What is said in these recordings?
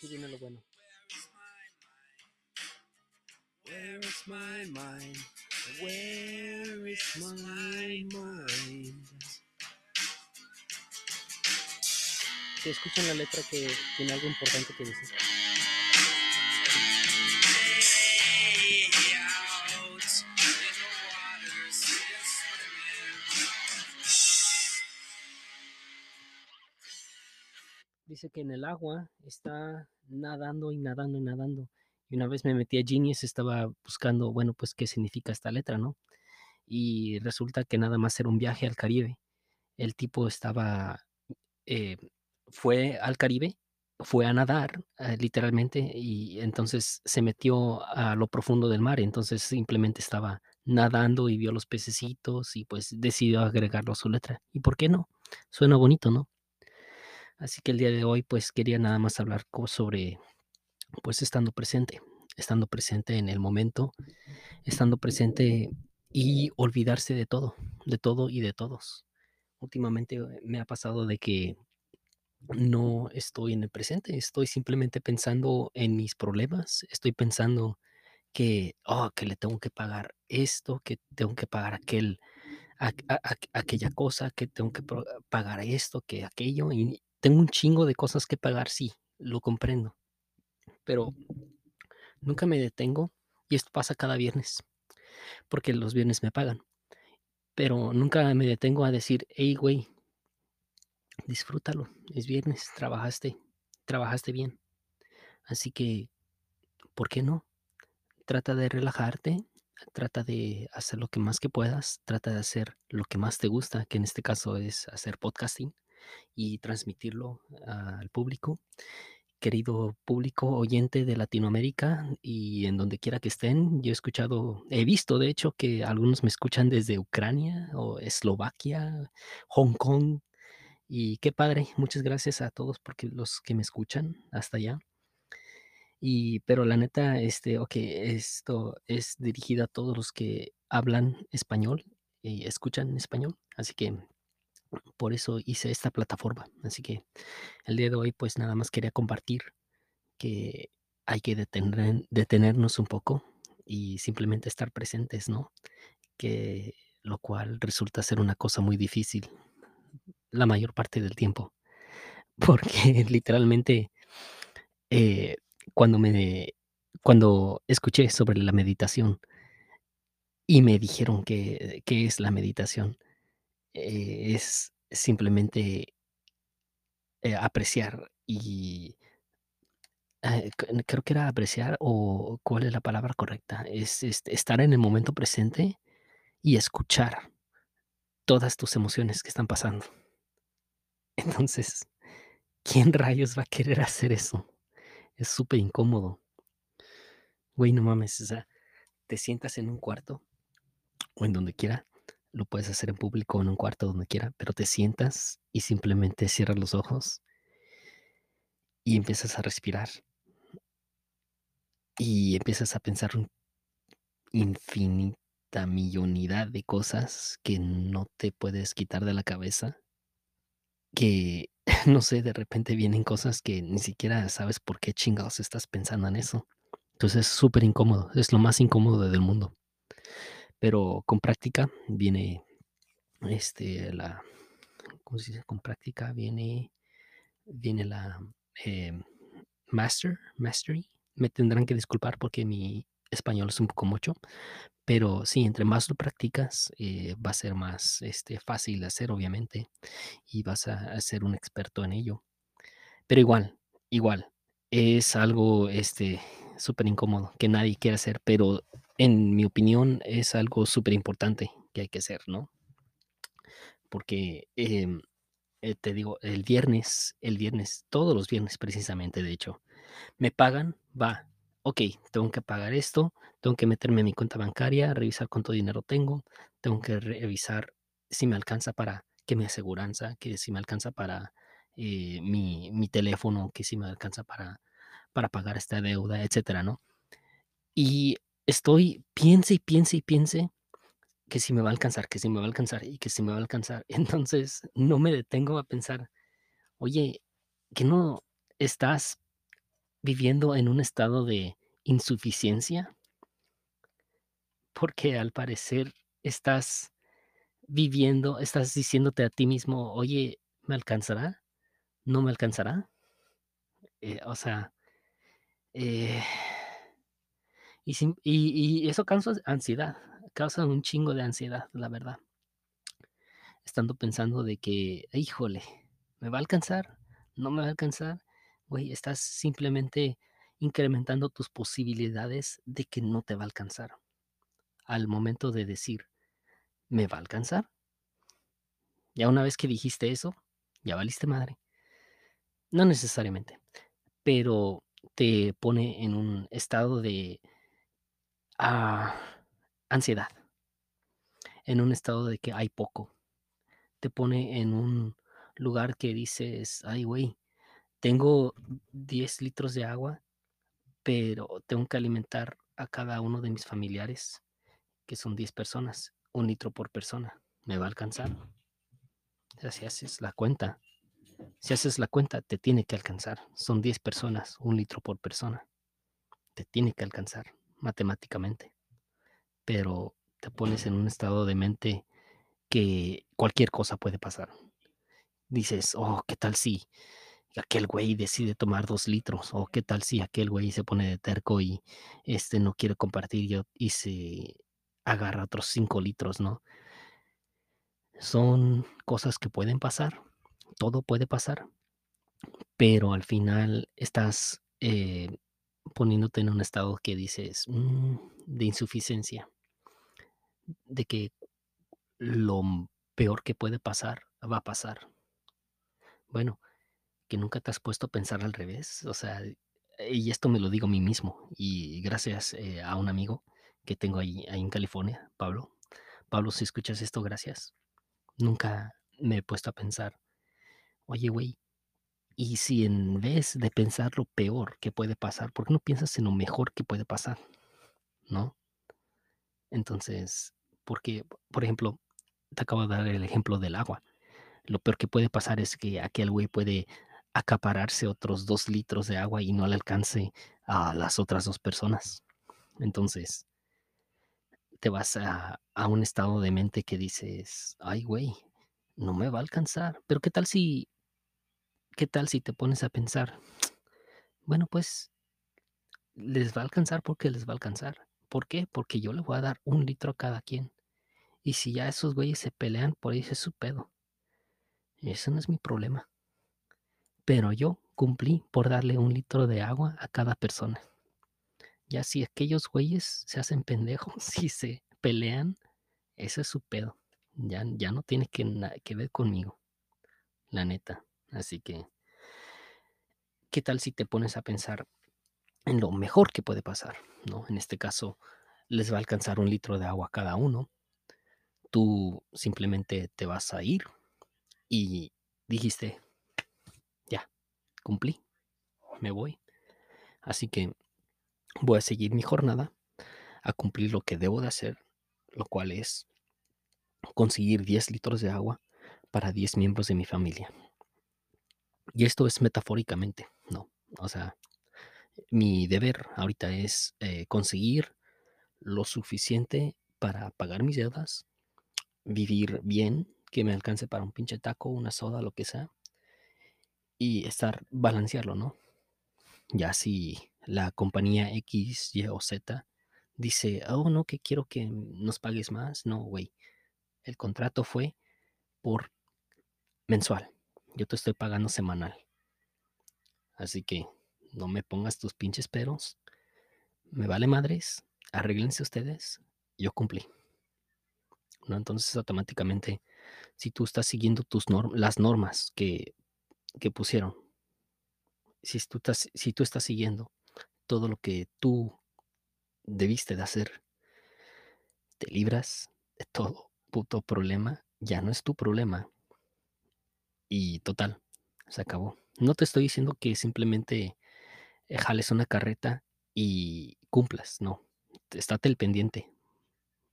Aquí viene lo bueno. Where is my mind? Where is my mind? Que escuchen la letra que tiene algo importante que decir. Dice que en el agua está nadando y nadando y nadando. Y una vez me metí a Genius, estaba buscando, bueno, pues qué significa esta letra, ¿no? Y resulta que nada más era un viaje al Caribe. El tipo estaba, eh, fue al Caribe, fue a nadar, eh, literalmente, y entonces se metió a lo profundo del mar. Entonces simplemente estaba nadando y vio los pececitos y pues decidió agregarlo a su letra. ¿Y por qué no? Suena bonito, ¿no? Así que el día de hoy pues quería nada más hablar sobre pues estando presente, estando presente en el momento, estando presente y olvidarse de todo, de todo y de todos. Últimamente eh, me ha pasado de que no estoy en el presente, estoy simplemente pensando en mis problemas, estoy pensando que, oh, que le tengo que pagar esto, que tengo que pagar aquel, aqu- a- aqu- aquella cosa, que tengo que pagar esto, que aquello, y tengo un chingo de cosas que pagar, sí, lo comprendo, pero nunca me detengo y esto pasa cada viernes, porque los viernes me pagan, pero nunca me detengo a decir, hey, güey, disfrútalo, es viernes, trabajaste, trabajaste bien, así que, ¿por qué no? Trata de relajarte, trata de hacer lo que más que puedas, trata de hacer lo que más te gusta, que en este caso es hacer podcasting y transmitirlo al público. Querido público oyente de Latinoamérica y en donde quiera que estén, yo he escuchado, he visto de hecho que algunos me escuchan desde Ucrania o Eslovaquia, Hong Kong y qué padre, muchas gracias a todos porque los que me escuchan hasta allá. Y, pero la neta, este, ok, esto es dirigido a todos los que hablan español y escuchan español, así que por eso hice esta plataforma. Así que el día de hoy, pues nada más quería compartir que hay que detener, detenernos un poco y simplemente estar presentes, ¿no? Que lo cual resulta ser una cosa muy difícil la mayor parte del tiempo, porque literalmente eh, cuando me cuando escuché sobre la meditación y me dijeron que qué es la meditación, eh, es simplemente eh, apreciar y c- creo que era apreciar o cuál es la palabra correcta, es este, estar en el momento presente y escuchar todas tus emociones que están pasando. Entonces, ¿quién rayos va a querer hacer eso? Es súper incómodo. Güey, no mames, o sea, te sientas en un cuarto o en donde quiera, lo puedes hacer en público o en un cuarto donde quiera, pero te sientas y simplemente cierras los ojos y empiezas a respirar y empiezas a pensar infinita millonidad de cosas que no te puedes quitar de la cabeza, que no sé, de repente vienen cosas que ni siquiera sabes por qué chingados estás pensando en eso. Entonces es súper incómodo, es lo más incómodo del mundo. Pero con práctica viene este la ¿cómo se dice? Con práctica viene viene la em, master, mastery. Me tendrán que disculpar porque mi español es un poco mucho, pero sí, entre más lo practicas, eh, va a ser más este, fácil de hacer, obviamente, y vas a, a ser un experto en ello. Pero igual, igual, es algo este, súper incómodo que nadie quiere hacer, pero en mi opinión es algo súper importante que hay que hacer, ¿no? Porque em, eh, te digo, el viernes, el viernes, todos los viernes precisamente, de hecho, me pagan, va, ok, tengo que pagar esto, tengo que meterme a mi cuenta bancaria, revisar cuánto dinero tengo, tengo que revisar si me alcanza para que mi aseguranza, que si me alcanza para eh, mi, mi teléfono, que si me alcanza para, para pagar esta deuda, etcétera, ¿no? Y estoy, piense y piense y piense que si me va a alcanzar, que si me va a alcanzar y que si me va a alcanzar. Entonces no me detengo a pensar, oye, que no estás viviendo en un estado de insuficiencia? Porque al parecer estás viviendo, estás diciéndote a ti mismo: "Oye, ¿me alcanzará? ¿No me alcanzará?". Eh, o sea, eh, y y y eso causa ansiedad, causa un chingo de ansiedad, la verdad. Estando pensando de que: "Híjole, ¿me va a alcanzar? ¿No me va a alcanzar?". Güey, estás simplemente incrementando tus posibilidades de que no te va a alcanzar. Al momento de decir: "¿Me va a alcanzar?". Ya una vez que dijiste eso, ya valiste madre. No necesariamente, pero te pone en un estado de ah, ansiedad. En un estado de que hay poco. Te pone en un lugar que dices: "Ay, güey, tengo 10 litros de agua, pero tengo que alimentar a cada uno de mis familiares, que son 10 personas, 1 litro por persona, ¿me va a alcanzar?". O sea, si haces la cuenta si haces la cuenta, te tiene que alcanzar. Son 10 personas, 1 litro por persona. Te tiene que alcanzar matemáticamente. Pero te pones en un estado de mente que cualquier cosa puede pasar. Dices: "Oh, ¿qué tal si aquel güey decide tomar 2 litros? O, ¿qué tal si aquel güey se pone de terco y, este, no quiere compartir y se agarra otros 5 litros?", ¿no? Son cosas que pueden pasar, todo puede pasar. Pero al final estás, eh, poniéndote en un estado que dices, mm, de insuficiencia. De que lo peor que puede pasar, va a pasar. Bueno, ¿que nunca te has puesto a pensar al revés? O sea, y esto me lo digo a mí mismo, y gracias, eh, a un amigo que tengo ahí ahí en California, Pablo. Pablo, si escuchas esto, gracias. Nunca me he puesto a pensar, oye, güey, y si en vez de pensar lo peor que puede pasar, ¿por qué no piensas en lo mejor que puede pasar? ¿No? Entonces, porque, por ejemplo, te acabo de dar el ejemplo del agua. Lo peor que puede pasar es que aquel güey puede acapararse otros 2 litros de agua y no le alcance a las otras 2 personas. Entonces te vas a a un estado de mente que dices: "Ay, güey, no me va a alcanzar". Pero, ¿qué tal si qué tal si te pones a pensar? Bueno, pues les va a alcanzar porque les va a alcanzar. ¿Por qué? Porque yo le voy a dar 1 litro a cada quien. Y si ya esos güeyes se pelean, por ahí es su pedo. Ese no es mi problema. Pero yo cumplí por darle 1 litro de agua a cada persona. Ya si aquellos güeyes se hacen pendejos, si se pelean, ese es su pedo. Ya ya no tiene que nada que ver conmigo, la neta. Así que ¿qué tal si te pones a pensar en lo mejor que puede pasar?, ¿no? En este caso, les va a alcanzar 1 litro de agua cada uno. Tú simplemente te vas a ir y dijiste: "Ya, cumplí, me voy". Así que voy a seguir mi jornada, a cumplir lo que debo de hacer, lo cual es conseguir 10 litros de agua para 10 miembros de mi familia. Y esto es metafóricamente, ¿no? O sea, mi deber ahorita es, eh, conseguir lo suficiente para pagar mis deudas, vivir bien, que me alcance para un pinche taco, una soda, lo que sea. Y estar balancearlo, ¿no? Ya si la compañía X, Y o Z dice: "Oh, no, que quiero que nos pagues más". No, güey. El contrato fue por mensual. Yo te estoy pagando semanal. Así que no me pongas tus pinches peros. Me vale madres, arréglense ustedes, yo cumplí. ¿No? Entonces, automáticamente, si tú estás siguiendo tus norm las normas que que pusieron si tú estás si tú estás siguiendo todo lo que tú debiste de hacer te libras de todo puto problema, ya no es tu problema. Y total, se acabó. No te estoy diciendo que simplemente, eh, jales una carreta y cumplas, no. Estate al pendiente,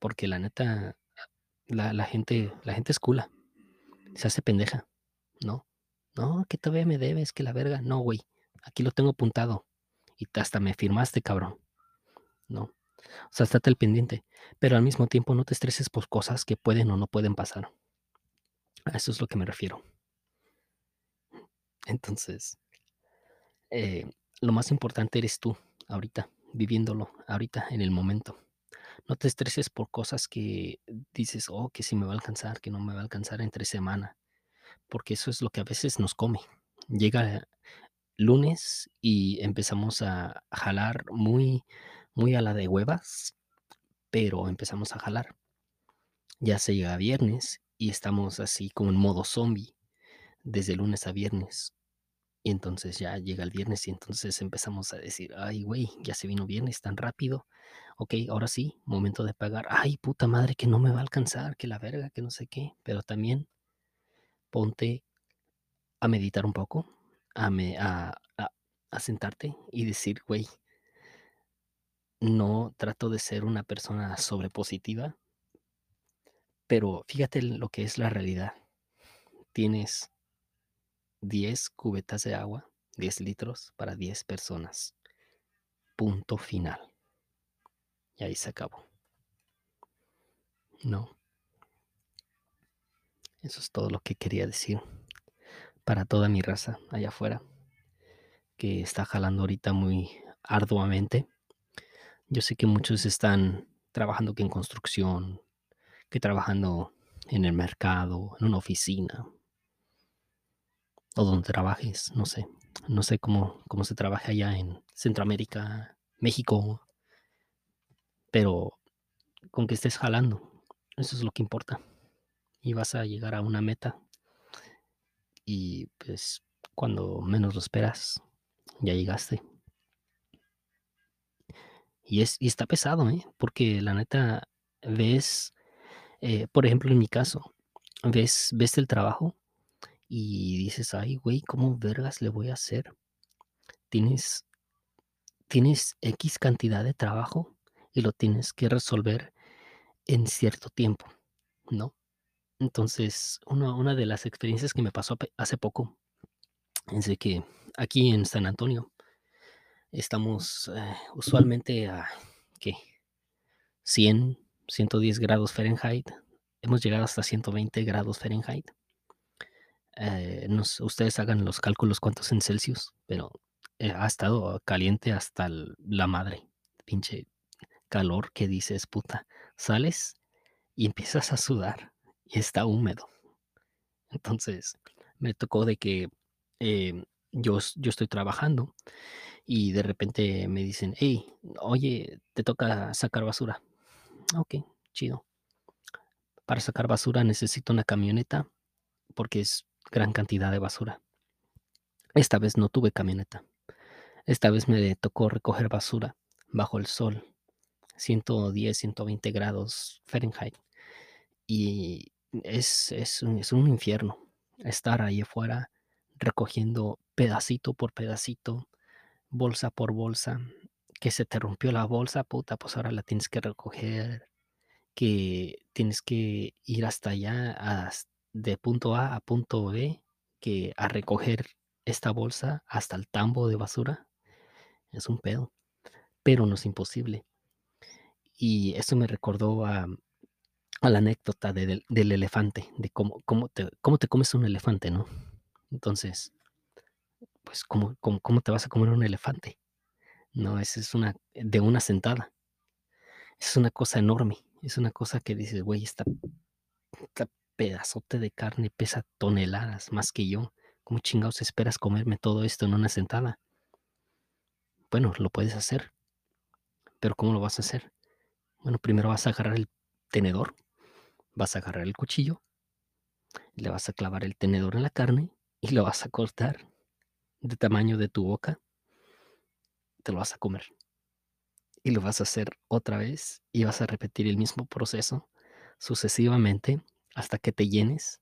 porque la neta, la la gente la gente es cula, se hace pendeja, ¿no? "No, que todavía me debes, que la verga". No, güey, aquí lo tengo apuntado. y hasta me firmaste, cabrón. ¿No? O sea, estate al pendiente, pero al mismo tiempo no te estreses por cosas que pueden o no pueden pasar. A eso es lo que me refiero. Entonces, eh, lo más importante eres tú, ahorita, viviéndolo, ahorita, en el momento. No te estreses por cosas que dices, oh, que si me va a alcanzar, que no me va a alcanzar entre semana, porque eso es lo que a veces nos come. Llega lunes y empezamos a jalar muy, muy a la de huevas, pero empezamos a jalar. Ya se llega viernes y estamos así como en modo zombie desde lunes a viernes. Y entonces ya llega el viernes y entonces empezamos a decir, ay, güey, ya se vino viernes tan rápido. Ok, ahora sí, momento de pagar. Ay, puta madre, que no me va a alcanzar, que la verga, que no sé qué. Pero también ponte a meditar un poco, a, me, a, a, a sentarte y decir, güey, no trato de ser una persona sobrepositiva, pero fíjate lo que es la realidad. Tienes 10 cubetas de agua, 10 litros para 10 personas. Punto final. Y ahí se acabó. No. Eso es todo lo que quería decir para toda mi raza allá afuera, que está jalando ahorita muy arduamente. Yo sé que muchos están trabajando que en construcción, que trabajando en el mercado, en una oficina, o donde trabajes, no sé. No sé cómo, cómo se trabaja allá en Centroamérica, México, pero con que estés jalando, eso es lo que importa. Y vas a llegar a una meta y pues cuando menos lo esperas, ya llegaste. Y, es, y está pesado, ¿eh? Porque la neta, ves, eh, por ejemplo, en mi caso, ves, ves el trabajo y dices, ay, güey, ¿cómo vergas le voy a hacer? Tienes, tienes X cantidad de trabajo y lo tienes que resolver en cierto tiempo, ¿no? Entonces, una, una de las experiencias que me pasó hace poco es de que aquí en San Antonio estamos eh, usualmente a, ¿qué? 100, 110 grados Fahrenheit. Hemos llegado hasta 120 grados Fahrenheit. Eh, ustedes hagan los cálculos cuántos en Celsius, pero eh, ha estado caliente hasta la madre. Pinche calor que dices, puta. Sales y empiezas a sudar y está húmedo. Entonces, me tocó de que em, yo, yo estoy trabajando y de repente me dicen, hey, oye, te toca sacar basura. Ok, chido. Para sacar basura necesito una camioneta porque es gran cantidad de basura. Esta vez no tuve camioneta. Esta vez me tocó recoger basura bajo el sol, 110, 120 grados Fahrenheit. Y es, es, un, es un infierno estar ahí afuera recogiendo pedacito por pedacito, bolsa por bolsa, que se te rompió la bolsa, puta, pues ahora la tienes que recoger, que tienes que ir hasta allá, hasta de punto A a punto B que a recoger esta bolsa hasta el tambo de basura es un pedo, pero no es imposible. Y eso me recordó a, la anécdota del, elefante, de cómo, cómo, te, cómo te comes un elefante, ¿no? Entonces, pues, ¿cómo, cómo, te vas a comer un elefante? No, esa es una, de una sentada. Es una cosa enorme. Es una cosa que dices, güey, está pedazote de carne pesa toneladas más que yo. ¿Cómo chingados esperas comerme todo esto en una sentada? Bueno, lo puedes hacer. Pero ¿cómo lo vas a hacer? Bueno, primero vas a agarrar el tenedor, vas a agarrar el cuchillo, le vas a clavar el tenedor en la carne y lo vas a cortar de tamaño de tu boca. Te lo vas a comer. Y lo vas a hacer otra vez y vas a repetir el mismo proceso sucesivamente hasta que te llenes.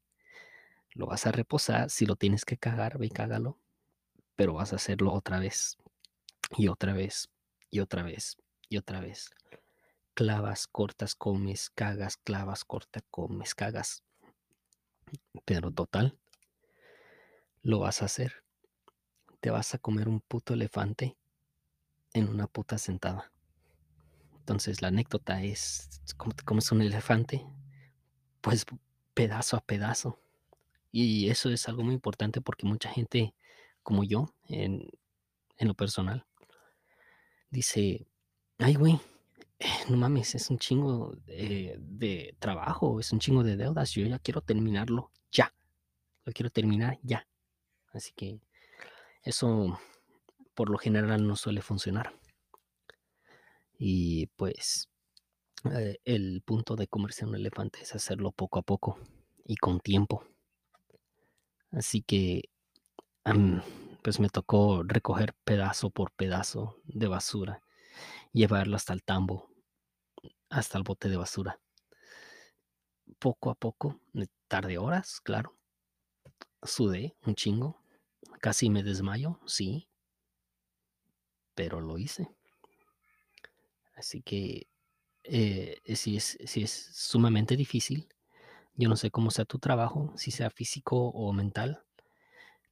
Lo vas a reposar. Si lo tienes que cagar, ve y cágalo. Pero vas a hacerlo otra vez. Y otra vez. Y otra vez. Y otra vez. Clavas, cortas, comes, cagas, clavas, cortas, comes, cagas. Pero total, lo vas a hacer. Te vas a comer un puto elefante en una puta sentada. Entonces la anécdota es, como te comes un elefante, pues pedazo a pedazo. Y eso es algo muy importante porque mucha gente como yo, en, en lo personal, dice, ay, güey, no mames, es un chingo de, de trabajo, es un chingo de deudas, yo ya quiero terminarlo ya, lo quiero terminar ya. Así que eso por lo general no suele funcionar. Y pues eh, el punto de comerse un elefante es hacerlo poco a poco y con tiempo. Así que pues me tocó recoger pedazo por pedazo de basura, llevarlo hasta el tambo, hasta el bote de basura. Poco a poco, me tardé horas, claro. Sudé un chingo, casi me desmayo, sí, pero lo hice. Así que eh, sí, es, sí es sumamente difícil. Yo no sé cómo sea tu trabajo, si sea físico o mental,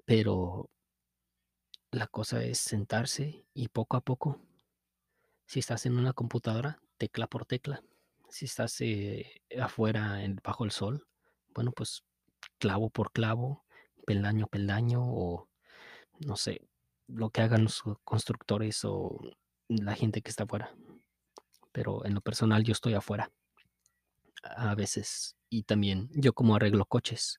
pero la cosa es sentarse y poco a poco, si estás en una computadora, tecla por tecla. Si estás eh, afuera en- bajo el sol, bueno, pues clavo por clavo, peldaño peldaño o no sé, lo que hagan los constructores o la gente que está afuera. Pero en lo personal yo estoy afuera a veces y también yo como arreglo coches,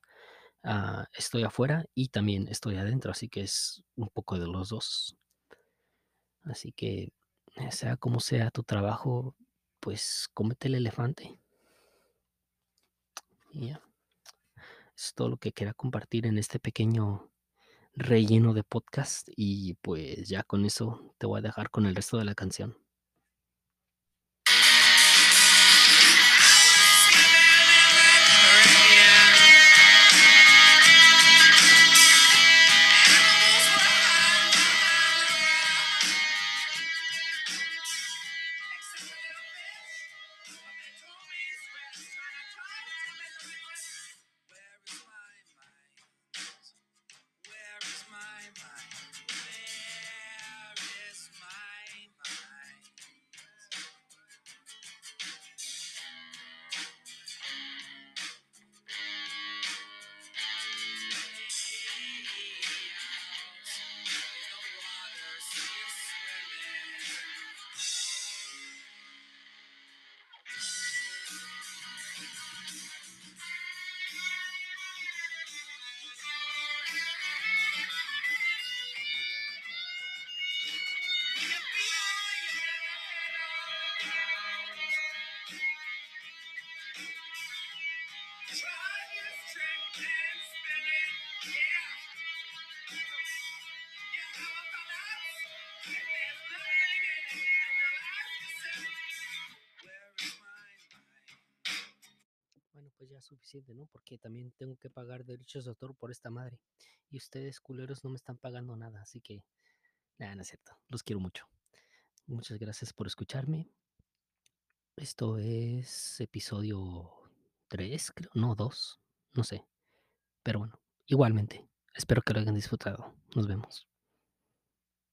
ah, estoy afuera y también estoy adentro, así que es un poco de los dos. Así que sea como sea tu trabajo, pues cómete el elefante. Es todo lo que quería compartir en este pequeño relleno de podcast y pues ya con eso te voy a dejar con el resto de la canción. Suficiente, ¿no? Porque también tengo que pagar derechos de autor por esta madre. Y ustedes, culeros, no me están pagando nada, así que... Nada, no es cierto. Los quiero mucho. Muchas gracias por escucharme. Esto es episodio 3, creo. No, 2. No sé. Pero bueno, igualmente. Espero que lo hayan disfrutado. Nos vemos.